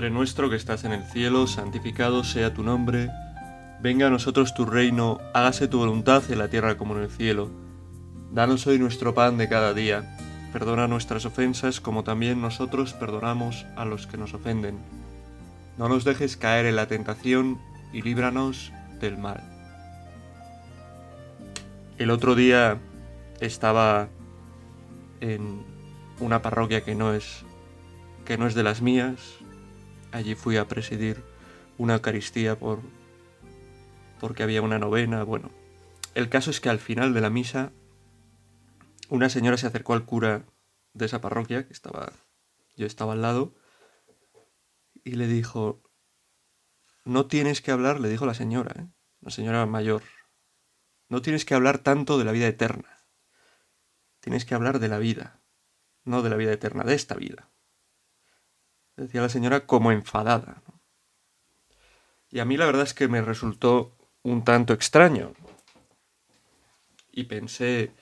Padre nuestro que estás en el cielo, santificado sea tu nombre, venga a nosotros tu reino, hágase tu voluntad en la tierra como en el cielo. Danos hoy nuestro pan de cada día, perdona nuestras ofensas como también nosotros perdonamos a los que nos ofenden. No nos dejes caer en la tentación y líbranos del mal. El otro día estaba en una parroquia que no es que no es de las mías. Allí fui a presidir una Eucaristía por porque había una novena, bueno. El caso es que al final de la misa una señora se acercó al cura de esa parroquia que estaba yo estaba al lado y le dijo no tienes que hablar, le dijo la señora, ¿eh? la señora mayor, no tienes que hablar tanto de la vida eterna. Tienes que hablar de la vida, no de la vida eterna, de esta vida. Decía la señora como enfadada. Y a mí la verdad es que me resultó un tanto extraño. Y pensé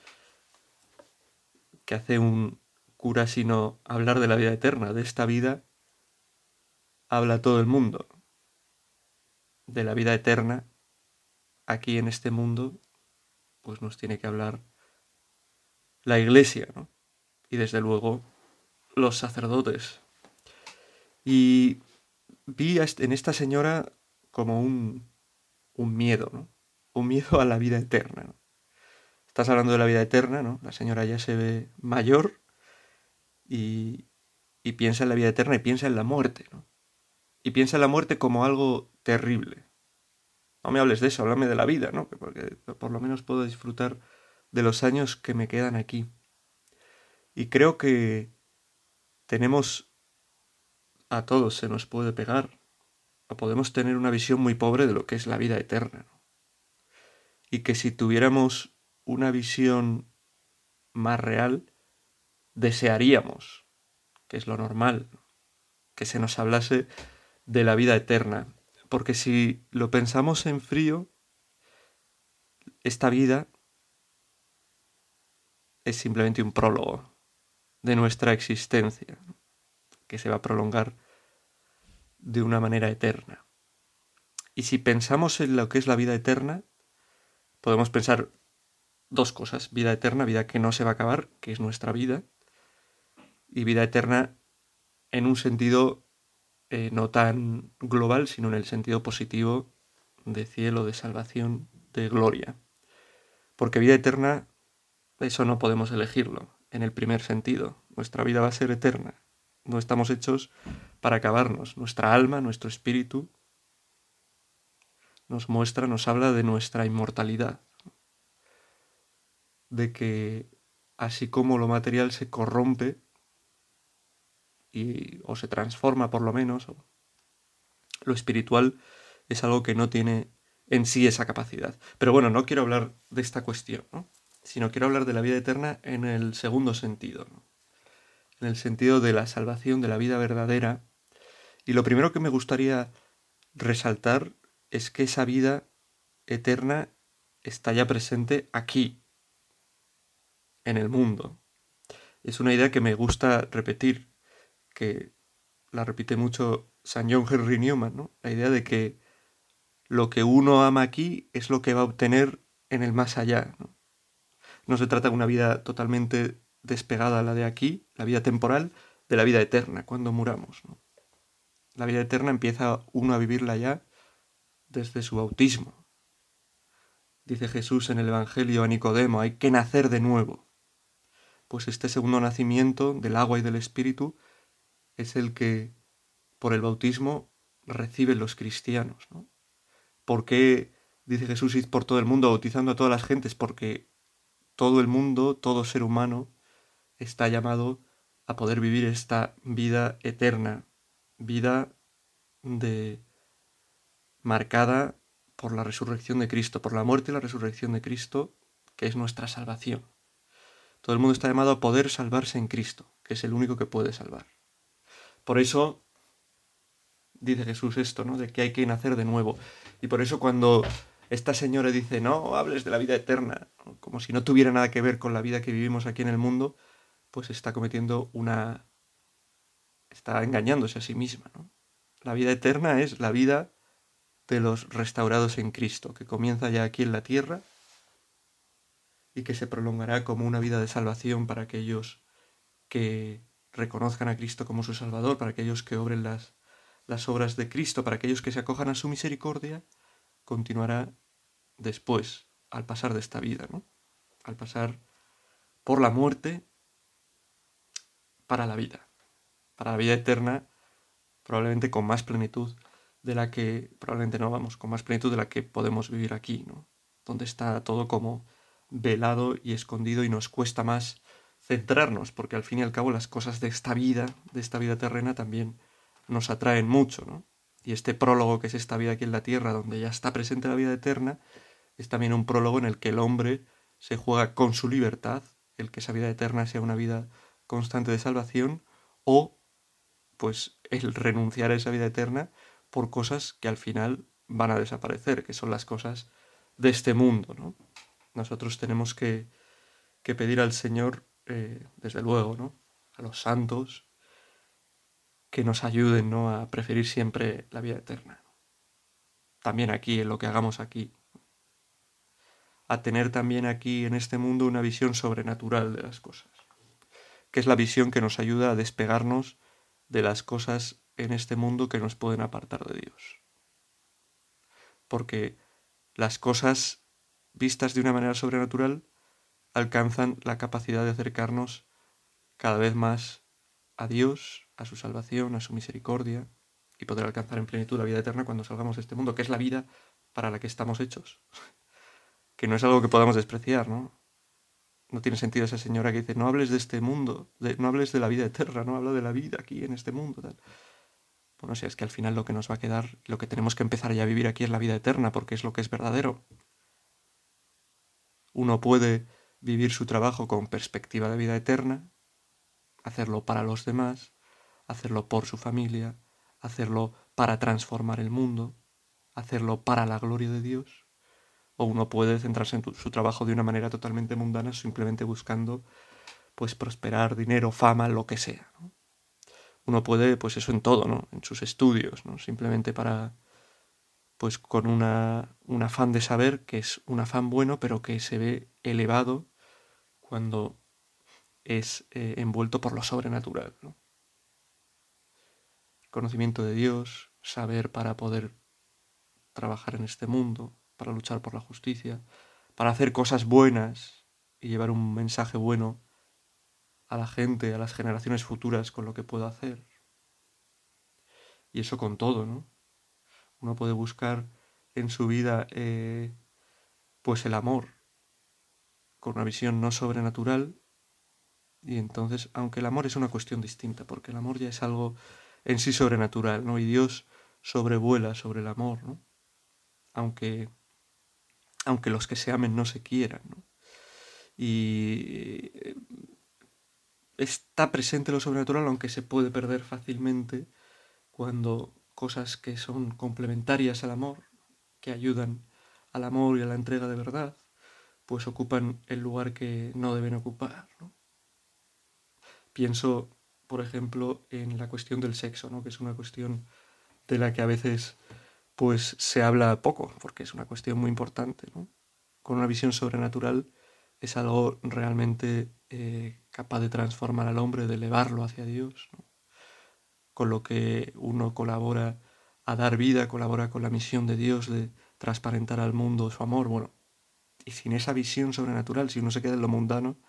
que hace un cura sino hablar de la vida eterna, de esta vida, habla todo el mundo. De la vida eterna, aquí en este mundo, pues nos tiene que hablar la iglesia, ¿no? Y desde luego los sacerdotes. Y vi en esta señora como un, un miedo, ¿no? Un miedo a la vida eterna. Estás hablando de la vida eterna, ¿no? La señora ya se ve mayor y, y piensa en la vida eterna y piensa en la muerte, ¿no? Y piensa en la muerte como algo terrible. No me hables de eso, háblame de la vida, ¿no? Porque por lo menos puedo disfrutar de los años que me quedan aquí. Y creo que tenemos a todos se nos puede pegar, o podemos tener una visión muy pobre de lo que es la vida eterna. Y que si tuviéramos una visión más real, desearíamos, que es lo normal, que se nos hablase de la vida eterna. Porque si lo pensamos en frío, esta vida es simplemente un prólogo de nuestra existencia, que se va a prolongar de una manera eterna. Y si pensamos en lo que es la vida eterna, podemos pensar dos cosas, vida eterna, vida que no se va a acabar, que es nuestra vida, y vida eterna en un sentido eh, no tan global, sino en el sentido positivo de cielo, de salvación, de gloria. Porque vida eterna eso no podemos elegirlo en el primer sentido. Nuestra vida va a ser eterna. No estamos hechos para acabarnos. Nuestra alma, nuestro espíritu, nos muestra, nos habla de nuestra inmortalidad. De que así como lo material se corrompe y, o se transforma por lo menos, lo espiritual es algo que no tiene en sí esa capacidad. Pero bueno, no quiero hablar de esta cuestión, ¿no? sino quiero hablar de la vida eterna en el segundo sentido, en el sentido de la salvación, de la vida verdadera. Y lo primero que me gustaría resaltar es que esa vida eterna está ya presente aquí, en el mundo. Es una idea que me gusta repetir, que la repite mucho San John Henry Newman, ¿no? La idea de que lo que uno ama aquí es lo que va a obtener en el más allá. ¿no? No se trata de una vida totalmente despegada la de aquí, la vida temporal, de la vida eterna, cuando muramos. La vida eterna empieza uno a vivirla ya desde su bautismo. Dice Jesús en el Evangelio a Nicodemo, hay que nacer de nuevo. Pues este segundo nacimiento del agua y del Espíritu es el que por el bautismo reciben los cristianos. ¿no? ¿Por qué dice Jesús id por todo el mundo bautizando a todas las gentes? Porque todo el mundo, todo ser humano, está llamado a poder vivir esta vida eterna, vida de marcada por la resurrección de Cristo, por la muerte y la resurrección de Cristo, que es nuestra salvación. Todo el mundo está llamado a poder salvarse en Cristo, que es el único que puede salvar. Por eso dice Jesús esto, ¿no? De que hay que nacer de nuevo. Y por eso cuando esta señora dice, no hables de la vida eterna, como si no tuviera nada que ver con la vida que vivimos aquí en el mundo, pues está cometiendo una... está engañándose a sí misma, ¿no? La vida eterna es la vida de los restaurados en Cristo, que comienza ya aquí en la tierra y que se prolongará como una vida de salvación para aquellos que reconozcan a Cristo como su Salvador, para aquellos que obren las, las obras de Cristo, para aquellos que se acojan a su misericordia, continuará después, al pasar de esta vida, ¿no? Al pasar por la muerte para la vida, para la vida eterna, probablemente con más plenitud de la que, probablemente no vamos, con más plenitud de la que podemos vivir aquí, ¿no? Donde está todo como velado y escondido y nos cuesta más centrarnos, porque al fin y al cabo las cosas de esta vida, de esta vida terrena, también nos atraen mucho, ¿no? Y este prólogo que es esta vida aquí en la tierra, donde ya está presente la vida eterna, es también un prólogo en el que el hombre se juega con su libertad, el que esa vida eterna sea una vida constante de salvación, o pues el renunciar a esa vida eterna por cosas que al final van a desaparecer, que son las cosas de este mundo, ¿no? Nosotros tenemos que, que pedir al Señor, eh, desde luego, ¿no? A los santos, que nos ayuden, ¿no? A preferir siempre la vida eterna. También aquí, en lo que hagamos aquí. A tener también aquí, en este mundo, una visión sobrenatural de las cosas. Que es la visión que nos ayuda a despegarnos de las cosas en este mundo que nos pueden apartar de Dios. Porque las cosas vistas de una manera sobrenatural alcanzan la capacidad de acercarnos cada vez más a Dios, a su salvación, a su misericordia, y poder alcanzar en plenitud la vida eterna cuando salgamos de este mundo, que es la vida para la que estamos hechos. que no es algo que podamos despreciar, ¿no? No tiene sentido esa señora que dice, no hables de este mundo, no hables de la vida eterna, no habla de la vida aquí en este mundo. Tal. Bueno, si es que al final lo que nos va a quedar, lo que tenemos que empezar ya a vivir aquí es la vida eterna, porque es lo que es verdadero. Uno puede vivir su trabajo con perspectiva de vida eterna, hacerlo para los demás, hacerlo por su familia, hacerlo para transformar el mundo, hacerlo para la gloria de Dios, o uno puede centrarse en su trabajo de una manera totalmente mundana, simplemente buscando pues prosperar, dinero, fama, lo que sea. ¿no? uno puede, pues eso en todo, ¿no? En sus estudios, ¿no? Simplemente para, pues con una, un afán de saber, que es un afán bueno, pero que se ve elevado cuando es eh, envuelto por lo sobrenatural, ¿no? Conocimiento de Dios, saber para poder trabajar en este mundo, para luchar por la justicia, para hacer cosas buenas y llevar un mensaje bueno a la gente, a las generaciones futuras con lo que puedo hacer. Y eso con todo, ¿no? Uno puede buscar en su vida eh, pues el amor con una visión no sobrenatural y entonces, aunque el amor es una cuestión distinta, porque el amor ya es algo en sí sobrenatural, ¿no? Y Dios sobrevuela sobre el amor, ¿no? Aunque, aunque los que se amen no se quieran, ¿no? Y eh, está presente lo sobrenatural, aunque se puede perder fácilmente cuando cosas que son complementarias al amor, que ayudan al amor y a la entrega de verdad, pues ocupan el lugar que no deben ocupar. Pienso, por ejemplo, en la cuestión del sexo, ¿no? que es una cuestión de la que a veces pues se habla poco, porque es una cuestión muy importante. Con una visión sobrenatural es algo realmente eh, capaz de transformar al hombre, de elevarlo hacia Dios, con lo que uno colabora a dar vida, colabora con la misión de Dios de transparentar al mundo su amor. Bueno, y sin esa visión sobrenatural, si uno se queda en lo mundano,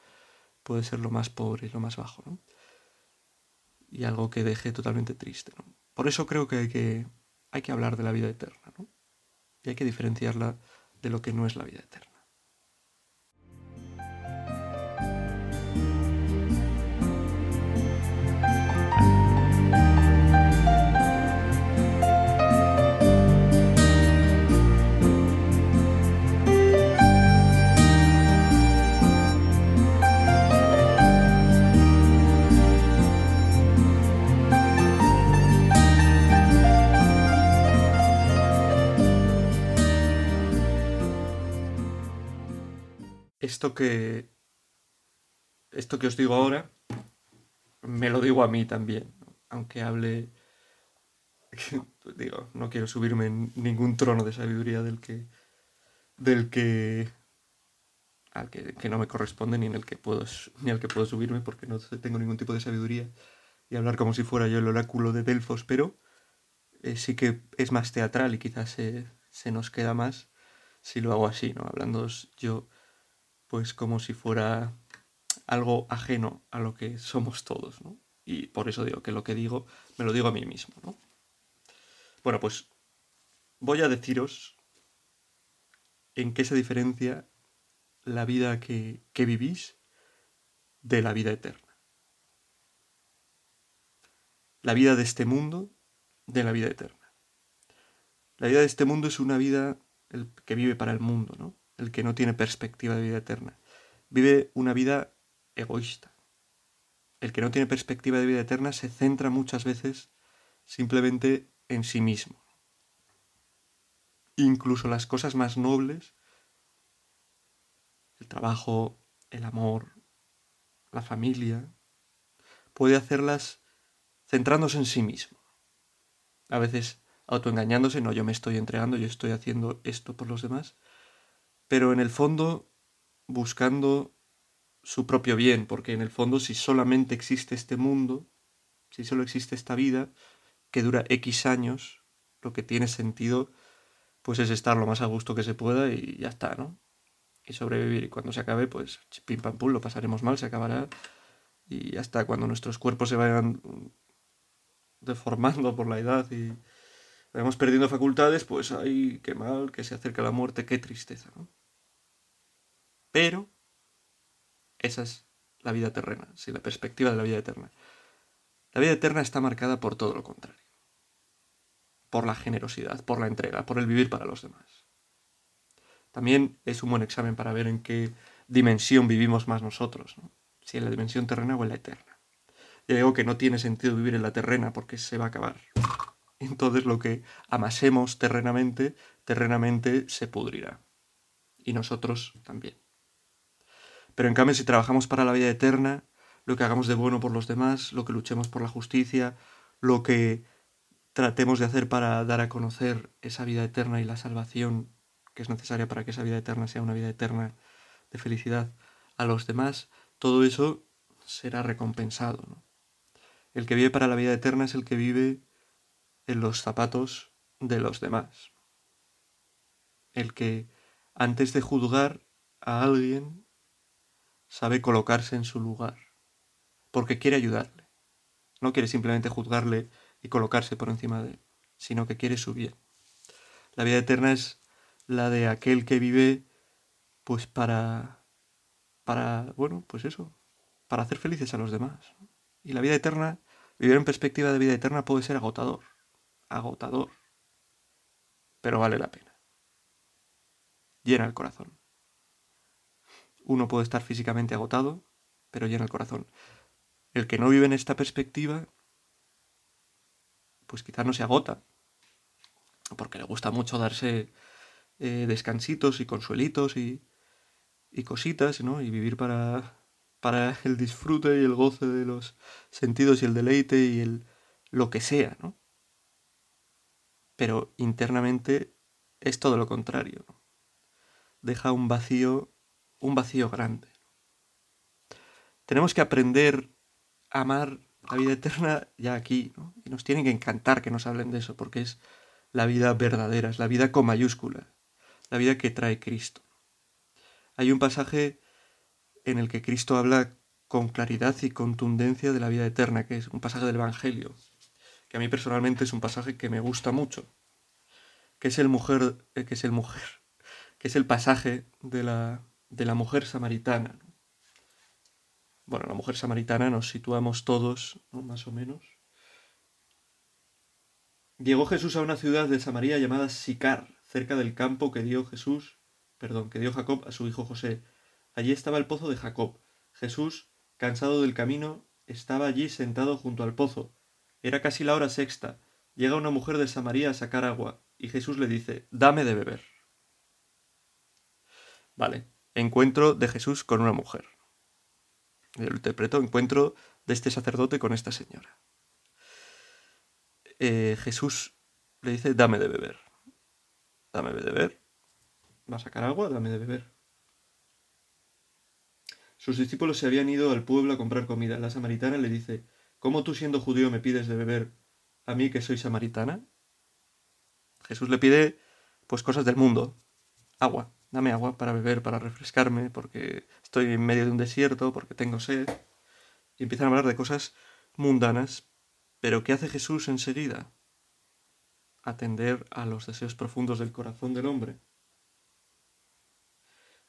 puede ser lo más pobre y lo más bajo, ¿no? Y algo que deje totalmente triste, ¿no? Por eso creo que hay que, hay que hablar de la vida eterna, ¿no? Y hay que diferenciarla de lo que no es la vida eterna. Esto que. Esto que os digo ahora, me lo digo a mí también, aunque hable digo, no quiero subirme en ningún trono de sabiduría del que del que al que, que, no me corresponde ni en el que puedo ni al que puedo subirme porque no tengo ningún tipo de sabiduría y hablar como si fuera yo el oráculo de Delfos, pero eh, sí que es más teatral y quizás se, se nos queda más si lo hago así, ¿no? Hablando yo pues como si fuera algo ajeno a lo que somos todos, ¿no? Y por eso digo que lo que digo me lo digo a mí mismo, ¿no? Bueno, pues voy a deciros en qué se diferencia la vida que, que vivís de la vida eterna. La vida de este mundo de la vida eterna. La vida de este mundo es una vida que vive para el mundo, ¿no? El que no tiene perspectiva de vida eterna. Vive una vida egoísta. El que no tiene perspectiva de vida eterna se centra muchas veces simplemente en sí mismo. Incluso las cosas más nobles, el trabajo, el amor, la familia, puede hacerlas centrándose en sí mismo. A veces autoengañándose, no, yo me estoy entregando, yo estoy haciendo esto por los demás, pero en el fondo buscando su propio bien, porque en el fondo si solamente existe este mundo, si solo existe esta vida, que dura X años, lo que tiene sentido pues es estar lo más a gusto que se pueda y ya está, ¿no? Y sobrevivir. Y cuando se acabe, pues pim pam pum, lo pasaremos mal, se acabará. Y ya está, cuando nuestros cuerpos se vayan deformando por la edad y vayamos perdiendo facultades, pues ay, qué mal, que se acerca la muerte, qué tristeza, ¿no? Pero esa es la vida terrena, sí, la perspectiva de la vida eterna. La vida eterna está marcada por todo lo contrario. Por la generosidad, por la entrega, por el vivir para los demás. También es un buen examen para ver en qué dimensión vivimos más nosotros, ¿no? si en la dimensión terrena o en la eterna. Ya digo que no tiene sentido vivir en la terrena porque se va a acabar. Entonces lo que amasemos terrenamente, terrenamente se pudrirá. Y nosotros también. Pero en cambio si trabajamos para la vida eterna, lo que hagamos de bueno por los demás, lo que luchemos por la justicia, lo que tratemos de hacer para dar a conocer esa vida eterna y la salvación que es necesaria para que esa vida eterna sea una vida eterna de felicidad a los demás, todo eso será recompensado. El que vive para la vida eterna es el que vive en los zapatos de los demás. El que antes de juzgar a alguien sabe colocarse en su lugar porque quiere ayudarle. No quiere simplemente juzgarle y colocarse por encima de él, sino que quiere su bien. La vida eterna es la de aquel que vive pues para para bueno, pues eso, para hacer felices a los demás. Y la vida eterna, vivir en perspectiva de vida eterna puede ser agotador, agotador. Pero vale la pena. Llena el corazón. Uno puede estar físicamente agotado, pero llena el corazón. El que no vive en esta perspectiva, pues quizás no se agota, porque le gusta mucho darse eh, descansitos y consuelitos y, y cositas, ¿no? Y vivir para, para el disfrute y el goce de los sentidos y el deleite y el lo que sea, ¿no? Pero internamente es todo lo contrario. Deja un vacío, un vacío grande. Tenemos que aprender amar la vida eterna ya aquí, ¿no? Y nos tiene que encantar que nos hablen de eso, porque es la vida verdadera, es la vida con mayúscula, la vida que trae Cristo. Hay un pasaje en el que Cristo habla con claridad y contundencia de la vida eterna, que es un pasaje del Evangelio, que a mí personalmente es un pasaje que me gusta mucho, que es el mujer, eh, que es el mujer, que es el pasaje de la, de la mujer samaritana bueno, la mujer samaritana nos situamos todos, más o menos. Llegó Jesús a una ciudad de Samaria llamada Sicar, cerca del campo que dio Jesús, perdón, que dio Jacob a su hijo José. Allí estaba el pozo de Jacob. Jesús, cansado del camino, estaba allí sentado junto al pozo. Era casi la hora sexta. Llega una mujer de Samaria a sacar agua, y Jesús le dice, dame de beber. Vale, encuentro de Jesús con una mujer. Lo interpreto encuentro de este sacerdote con esta señora. eh, Jesús le dice, dame de beber. Dame de beber. Va a sacar agua, dame de beber. Sus discípulos se habían ido al pueblo a comprar comida. La samaritana le dice, ¿Cómo tú siendo judío me pides de beber a mí que soy samaritana? Jesús le pide pues cosas del mundo. Agua, dame agua para beber, para refrescarme, porque estoy en medio de un desierto, porque tengo sed. Y empiezan a hablar de cosas mundanas. Pero ¿qué hace Jesús enseguida? Atender a los deseos profundos del corazón del hombre.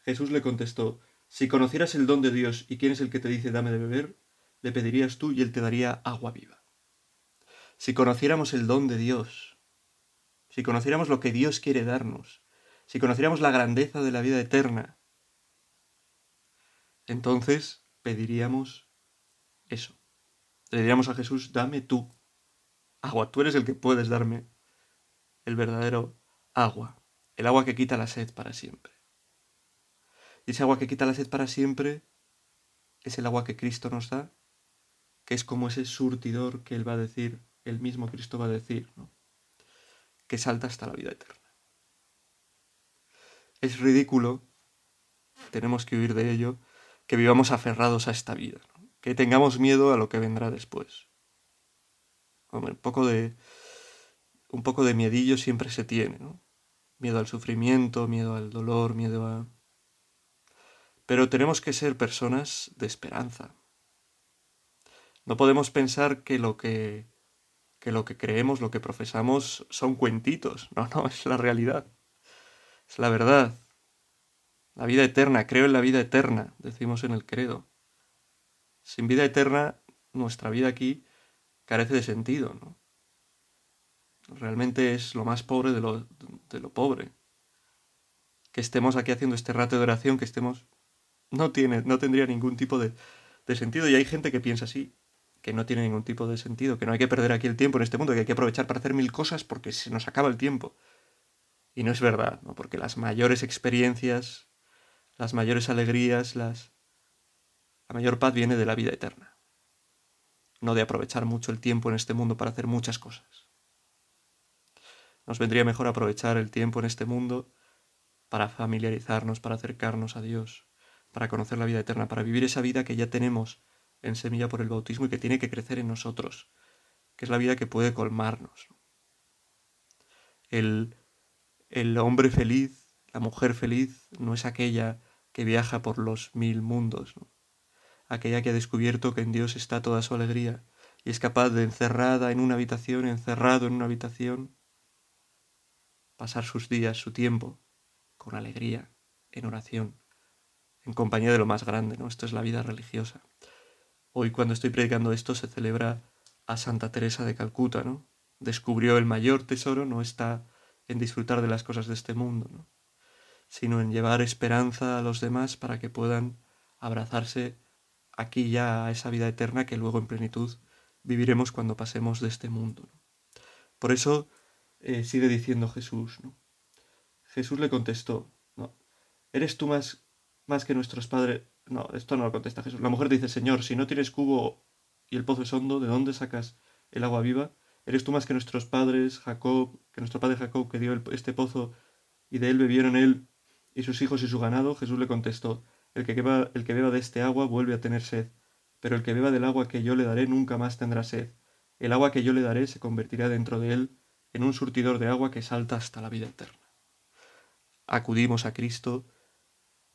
Jesús le contestó, si conocieras el don de Dios y quién es el que te dice dame de beber, le pedirías tú y él te daría agua viva. Si conociéramos el don de Dios, si conociéramos lo que Dios quiere darnos, si conociéramos la grandeza de la vida eterna, entonces pediríamos eso. Le diríamos a Jesús, dame tú agua, tú eres el que puedes darme el verdadero agua, el agua que quita la sed para siempre. Y ese agua que quita la sed para siempre es el agua que Cristo nos da, que es como ese surtidor que Él va a decir, el mismo Cristo va a decir, que salta hasta la vida eterna. Es ridículo, tenemos que huir de ello, que vivamos aferrados a esta vida, que tengamos miedo a lo que vendrá después. un poco de un poco de miedillo siempre se tiene, ¿no? Miedo al sufrimiento, miedo al dolor, miedo a pero tenemos que ser personas de esperanza. No podemos pensar que lo que, que lo que creemos, lo que profesamos son cuentitos. No, no, es la realidad. Es la verdad. La vida eterna, creo en la vida eterna, decimos en el credo. Sin vida eterna, nuestra vida aquí carece de sentido, ¿no? Realmente es lo más pobre de lo, de lo pobre. Que estemos aquí haciendo este rato de oración, que estemos no tiene, no tendría ningún tipo de, de sentido. Y hay gente que piensa así, que no tiene ningún tipo de sentido, que no hay que perder aquí el tiempo en este mundo, que hay que aprovechar para hacer mil cosas porque se nos acaba el tiempo. Y no es verdad, porque las mayores experiencias, las mayores alegrías, las... la mayor paz viene de la vida eterna, no de aprovechar mucho el tiempo en este mundo para hacer muchas cosas. Nos vendría mejor aprovechar el tiempo en este mundo para familiarizarnos, para acercarnos a Dios, para conocer la vida eterna, para vivir esa vida que ya tenemos en semilla por el bautismo y que tiene que crecer en nosotros, que es la vida que puede colmarnos. El, el hombre feliz, la mujer feliz, no es aquella que viaja por los mil mundos, aquella que ha descubierto que en Dios está toda su alegría y es capaz de encerrada en una habitación, encerrado en una habitación, pasar sus días, su tiempo, con alegría, en oración, en compañía de lo más grande, ¿no? Esto es la vida religiosa. Hoy cuando estoy predicando esto se celebra a Santa Teresa de Calcuta, ¿no? Descubrió el mayor tesoro no está en disfrutar de las cosas de este mundo, ¿no? sino en llevar esperanza a los demás para que puedan abrazarse aquí ya a esa vida eterna que luego en plenitud viviremos cuando pasemos de este mundo. Por eso eh, sigue diciendo Jesús, ¿no? Jesús le contestó, no, ¿eres tú más más que nuestros padres... No, esto no lo contesta Jesús. La mujer dice, Señor, si no tienes cubo y el pozo es hondo, ¿de dónde sacas el agua viva? ¿Eres tú más que nuestros padres, Jacob, que nuestro padre Jacob, que dio este pozo y de él bebieron él y sus hijos y su ganado? Jesús le contestó, el que, beba, el que beba de este agua vuelve a tener sed, pero el que beba del agua que yo le daré nunca más tendrá sed. El agua que yo le daré se convertirá dentro de él en un surtidor de agua que salta hasta la vida eterna. Acudimos a Cristo,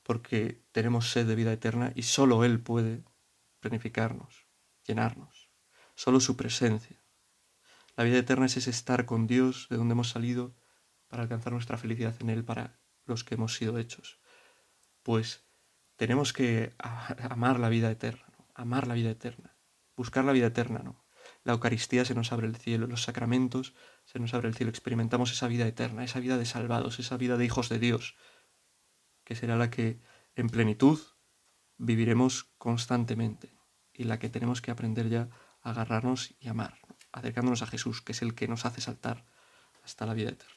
porque tenemos sed de vida eterna y solo Él puede planificarnos, llenarnos, solo su presencia. La vida eterna es ese estar con Dios de donde hemos salido para alcanzar nuestra felicidad en Él para los que hemos sido hechos. Pues tenemos que amar la vida eterna, amar la vida eterna, buscar la vida eterna, ¿no? La Eucaristía se nos abre el cielo, los sacramentos se nos abre el cielo, experimentamos esa vida eterna, esa vida de salvados, esa vida de hijos de Dios, que será la que en plenitud viviremos constantemente y la que tenemos que aprender ya a agarrarnos y amar, acercándonos a Jesús, que es el que nos hace saltar hasta la vida eterna.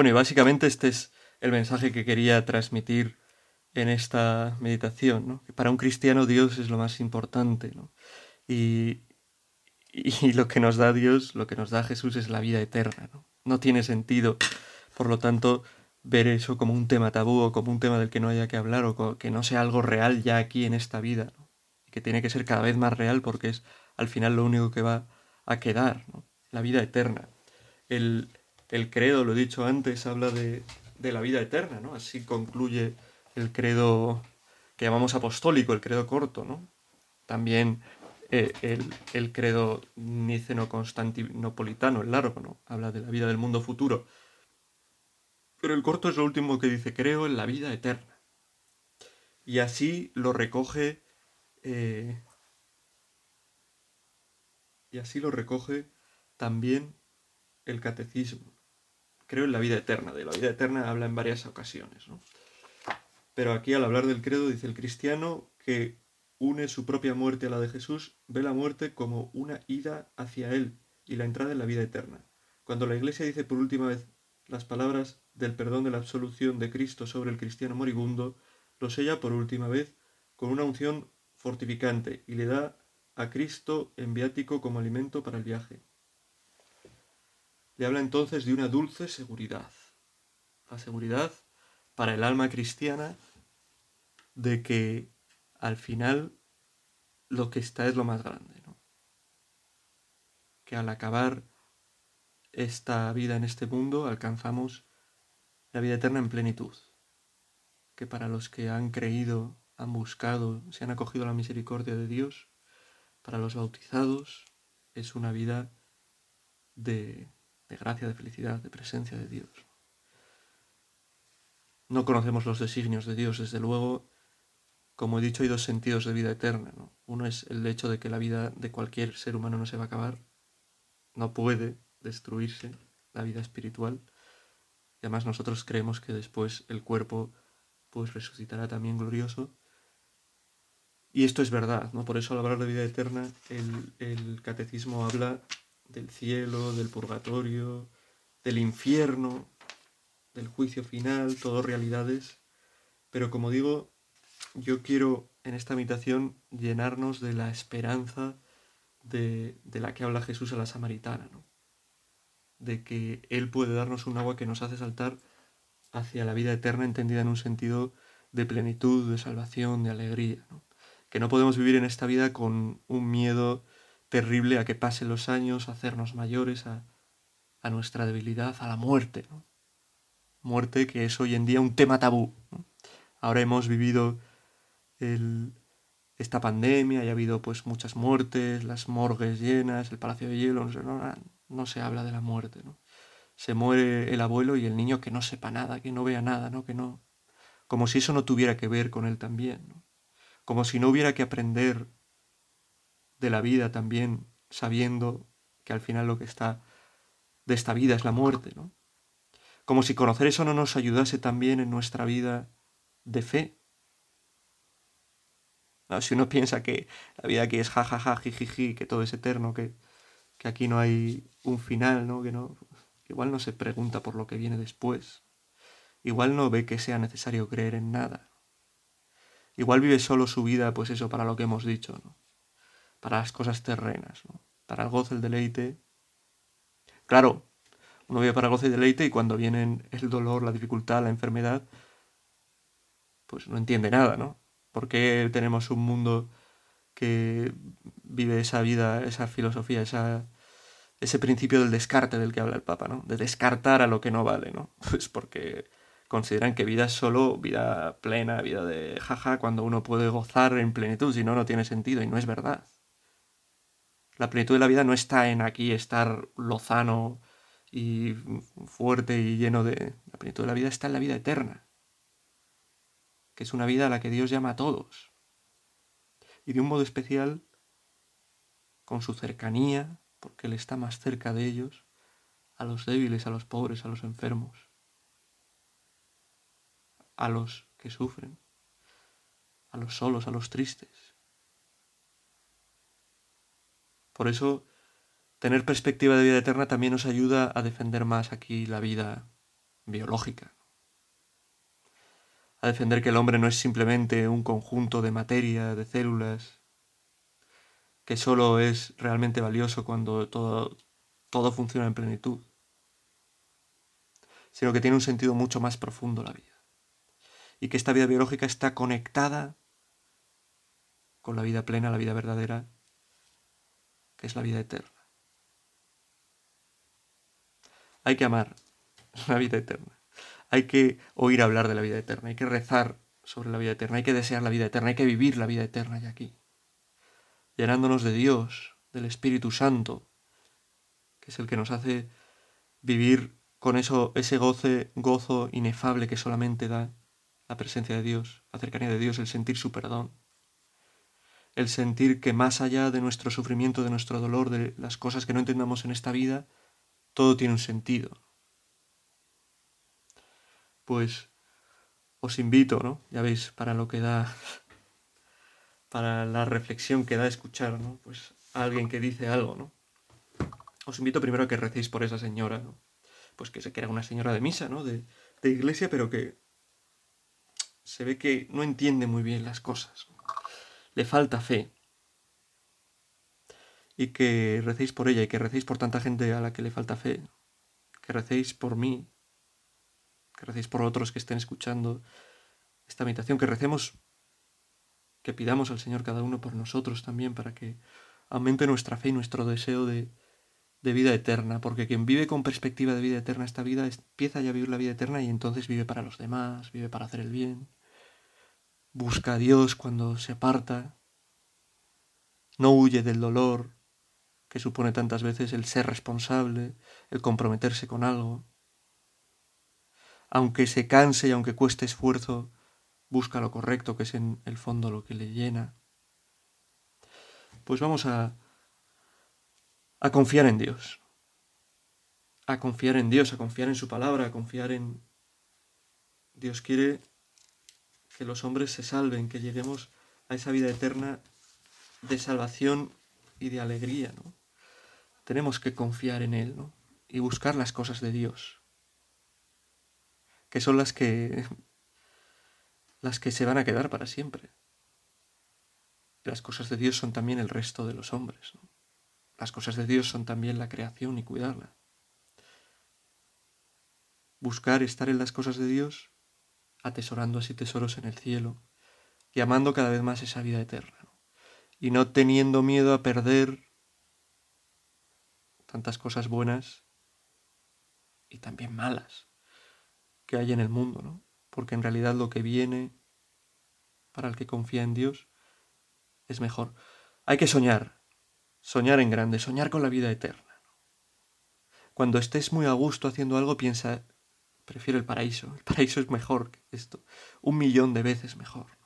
Bueno, y básicamente este es el mensaje que quería transmitir en esta meditación, ¿no? Que para un cristiano Dios es lo más importante, ¿no? Y, lo que nos da Dios, lo que nos da Jesús es la vida eterna, ¿no? No tiene sentido, por lo tanto, ver eso como un tema tabú o como un tema del que no haya que hablar o que no sea algo real ya aquí en esta vida, ¿no? Y que tiene que ser cada vez más real porque es al final lo único que va a quedar, ¿no? La vida eterna. El, el credo, lo he dicho antes, habla de, de la vida eterna, ¿no? Así concluye el credo que llamamos apostólico, el credo corto, ¿no? También eh, el, el, credo niceno-constantinopolitano, el largo, ¿no? Habla de la vida del mundo futuro. Pero el corto es lo último que dice, creo en la vida eterna. Y así lo recoge... Eh, y así lo recoge también el catecismo. Creo en la vida eterna. De la vida eterna habla en varias ocasiones, ¿no? Pero aquí al hablar del credo dice el cristiano que une su propia muerte a la de Jesús, ve la muerte como una ida hacia Él y la entrada en la vida eterna. Cuando la Iglesia dice por última vez las palabras del perdón de la absolución de Cristo sobre el cristiano moribundo, lo sella por última vez con una unción fortificante y le da a Cristo en viático como alimento para el viaje. Le habla entonces de una dulce seguridad. La seguridad para el alma cristiana de que al final lo que está es lo más grande. Que al acabar esta vida en este mundo alcanzamos la vida eterna en plenitud. Que para los que han creído, han buscado, se han acogido a la misericordia de Dios, para los bautizados es una vida de, de gracia, de felicidad, de presencia de Dios. No conocemos los designios de Dios, desde luego. Como he dicho, hay dos sentidos de vida eterna. Uno es el hecho de que la vida de cualquier ser humano no se va a acabar. No puede destruirse la vida espiritual. Y además nosotros creemos que después el cuerpo pues resucitará también glorioso. Y esto es verdad, ¿no? Por eso al hablar de vida eterna, el, el catecismo habla del cielo, del purgatorio, del infierno, del juicio final, todo realidades. Pero como digo, yo quiero en esta meditación llenarnos de la esperanza de, de la que habla Jesús a la samaritana, ¿no? de que Él puede darnos un agua que nos hace saltar hacia la vida eterna entendida en un sentido de plenitud, de salvación, de alegría. ¿no? Que no podemos vivir en esta vida con un miedo terrible a que pasen los años, a hacernos mayores, a, nuestra debilidad, a la muerte. ¿no? muerte que es hoy en día un tema tabú. Ahora hemos vivido esta pandemia y ha habido pues muchas muertes, las morgues llenas, el palacio de hielo, no, se habla de la muerte, ¿no? Se muere el abuelo y el niño que no sepa nada, que no vea nada, ¿no? Que no... Como si eso no tuviera que ver con él también. Como si no hubiera que aprender de la vida también, sabiendo que al final lo que está de esta vida es la muerte, ¿no? como si conocer eso no nos ayudase también en nuestra vida de fe. si uno piensa que la vida aquí es jajaja, jijiji, que todo es eterno, que, que aquí no hay un final, ¿no? Que no, igual no se pregunta por lo que viene después. Igual no ve que sea necesario creer en nada. Igual vive solo su vida, pues eso, para lo que hemos dicho, ¿no? Para las cosas terrenas, ¿no? Para el gozo, el deleite. Claro, uno vive para goce y deleite y cuando vienen el dolor, la dificultad, la enfermedad, pues no entiende nada, ¿no? ¿Por qué tenemos un mundo que vive esa vida, esa filosofía, esa, ese principio del descarte del que habla el Papa, ¿no? De descartar a lo que no vale, ¿no? Pues porque consideran que vida es solo vida plena, vida de jaja, cuando uno puede gozar en plenitud, si no, no tiene sentido y no es verdad. La plenitud de la vida no está en aquí estar lozano, y fuerte y lleno de la plenitud de la vida está en la vida eterna, que es una vida a la que Dios llama a todos. Y de un modo especial, con su cercanía, porque Él está más cerca de ellos, a los débiles, a los pobres, a los enfermos, a los que sufren, a los solos, a los tristes. Por eso Tener perspectiva de vida eterna también nos ayuda a defender más aquí la vida biológica. A defender que el hombre no es simplemente un conjunto de materia, de células, que solo es realmente valioso cuando todo, todo funciona en plenitud, sino que tiene un sentido mucho más profundo la vida. Y que esta vida biológica está conectada con la vida plena, la vida verdadera, que es la vida eterna. Hay que amar la vida eterna. Hay que oír hablar de la vida eterna. Hay que rezar sobre la vida eterna. Hay que desear la vida eterna. Hay que vivir la vida eterna ya aquí. Llenándonos de Dios, del Espíritu Santo, que es el que nos hace vivir con eso, ese goce, gozo inefable que solamente da la presencia de Dios, la cercanía de Dios, el sentir su perdón, el sentir que más allá de nuestro sufrimiento, de nuestro dolor, de las cosas que no entendamos en esta vida, todo tiene un sentido. Pues os invito, ¿no? Ya veis, para lo que da, para la reflexión que da escuchar, ¿no? Pues a alguien que dice algo, ¿no? Os invito primero a que recéis por esa señora, ¿no? Pues que se que era una señora de misa, ¿no? De, de iglesia, pero que se ve que no entiende muy bien las cosas. Le falta fe. Y que recéis por ella y que recéis por tanta gente a la que le falta fe, que recéis por mí, que recéis por otros que estén escuchando esta meditación, que recemos, que pidamos al Señor cada uno por nosotros también para que aumente nuestra fe y nuestro deseo de, de vida eterna, porque quien vive con perspectiva de vida eterna esta vida empieza ya a vivir la vida eterna y entonces vive para los demás, vive para hacer el bien, busca a Dios cuando se aparta, no huye del dolor, que supone tantas veces el ser responsable, el comprometerse con algo. Aunque se canse y aunque cueste esfuerzo, busca lo correcto, que es en el fondo lo que le llena. Pues vamos a, a confiar en Dios. A confiar en Dios, a confiar en su palabra, a confiar en... Dios quiere que los hombres se salven, que lleguemos a esa vida eterna de salvación y de alegría, ¿no? tenemos que confiar en Él ¿no? y buscar las cosas de Dios, que son las que las que se van a quedar para siempre. Las cosas de Dios son también el resto de los hombres. Las cosas de Dios son también la creación y cuidarla. Buscar estar en las cosas de Dios, atesorando así tesoros en el cielo y amando cada vez más esa vida eterna. Y no teniendo miedo a perder tantas cosas buenas y también malas que hay en el mundo, ¿no? Porque en realidad lo que viene para el que confía en Dios es mejor. Hay que soñar, soñar en grande, soñar con la vida eterna. Cuando estés muy a gusto haciendo algo, piensa, prefiero el paraíso, el paraíso es mejor que esto, un millón de veces mejor.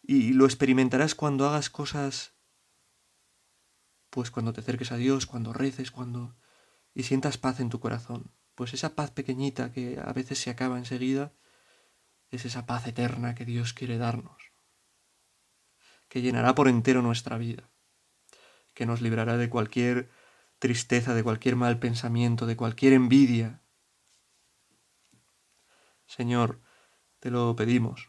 Y lo experimentarás cuando hagas cosas pues cuando te acerques a Dios, cuando reces, cuando... y sientas paz en tu corazón. Pues esa paz pequeñita que a veces se acaba enseguida, es esa paz eterna que Dios quiere darnos, que llenará por entero nuestra vida, que nos librará de cualquier tristeza, de cualquier mal pensamiento, de cualquier envidia. Señor, te lo pedimos.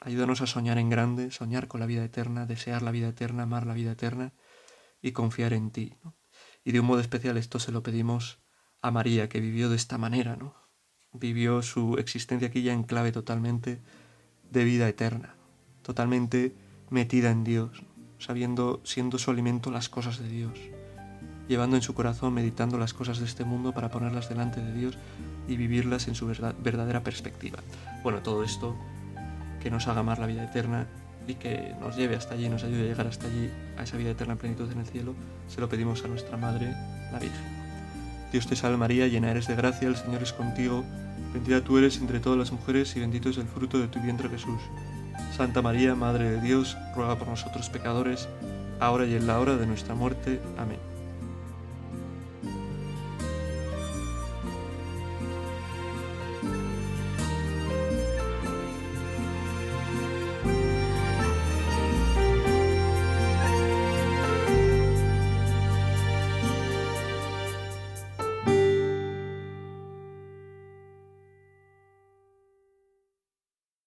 Ayúdanos a soñar en grande, soñar con la vida eterna, desear la vida eterna, amar la vida eterna y confiar en ti. Y de un modo especial esto se lo pedimos a María, que vivió de esta manera, ¿no? Vivió su existencia aquí ya en clave totalmente de vida eterna, totalmente metida en Dios, sabiendo, siendo su alimento las cosas de Dios, llevando en su corazón, meditando las cosas de este mundo para ponerlas delante de Dios y vivirlas en su verdadera perspectiva. Bueno, todo esto que nos haga amar la vida eterna y que nos lleve hasta allí, nos ayude a llegar hasta allí, a esa vida eterna plenitud en el cielo, se lo pedimos a nuestra Madre, la Virgen. Dios te salve María, llena eres de gracia, el Señor es contigo, bendita tú eres entre todas las mujeres y bendito es el fruto de tu vientre Jesús. Santa María, Madre de Dios, ruega por nosotros pecadores, ahora y en la hora de nuestra muerte. Amén.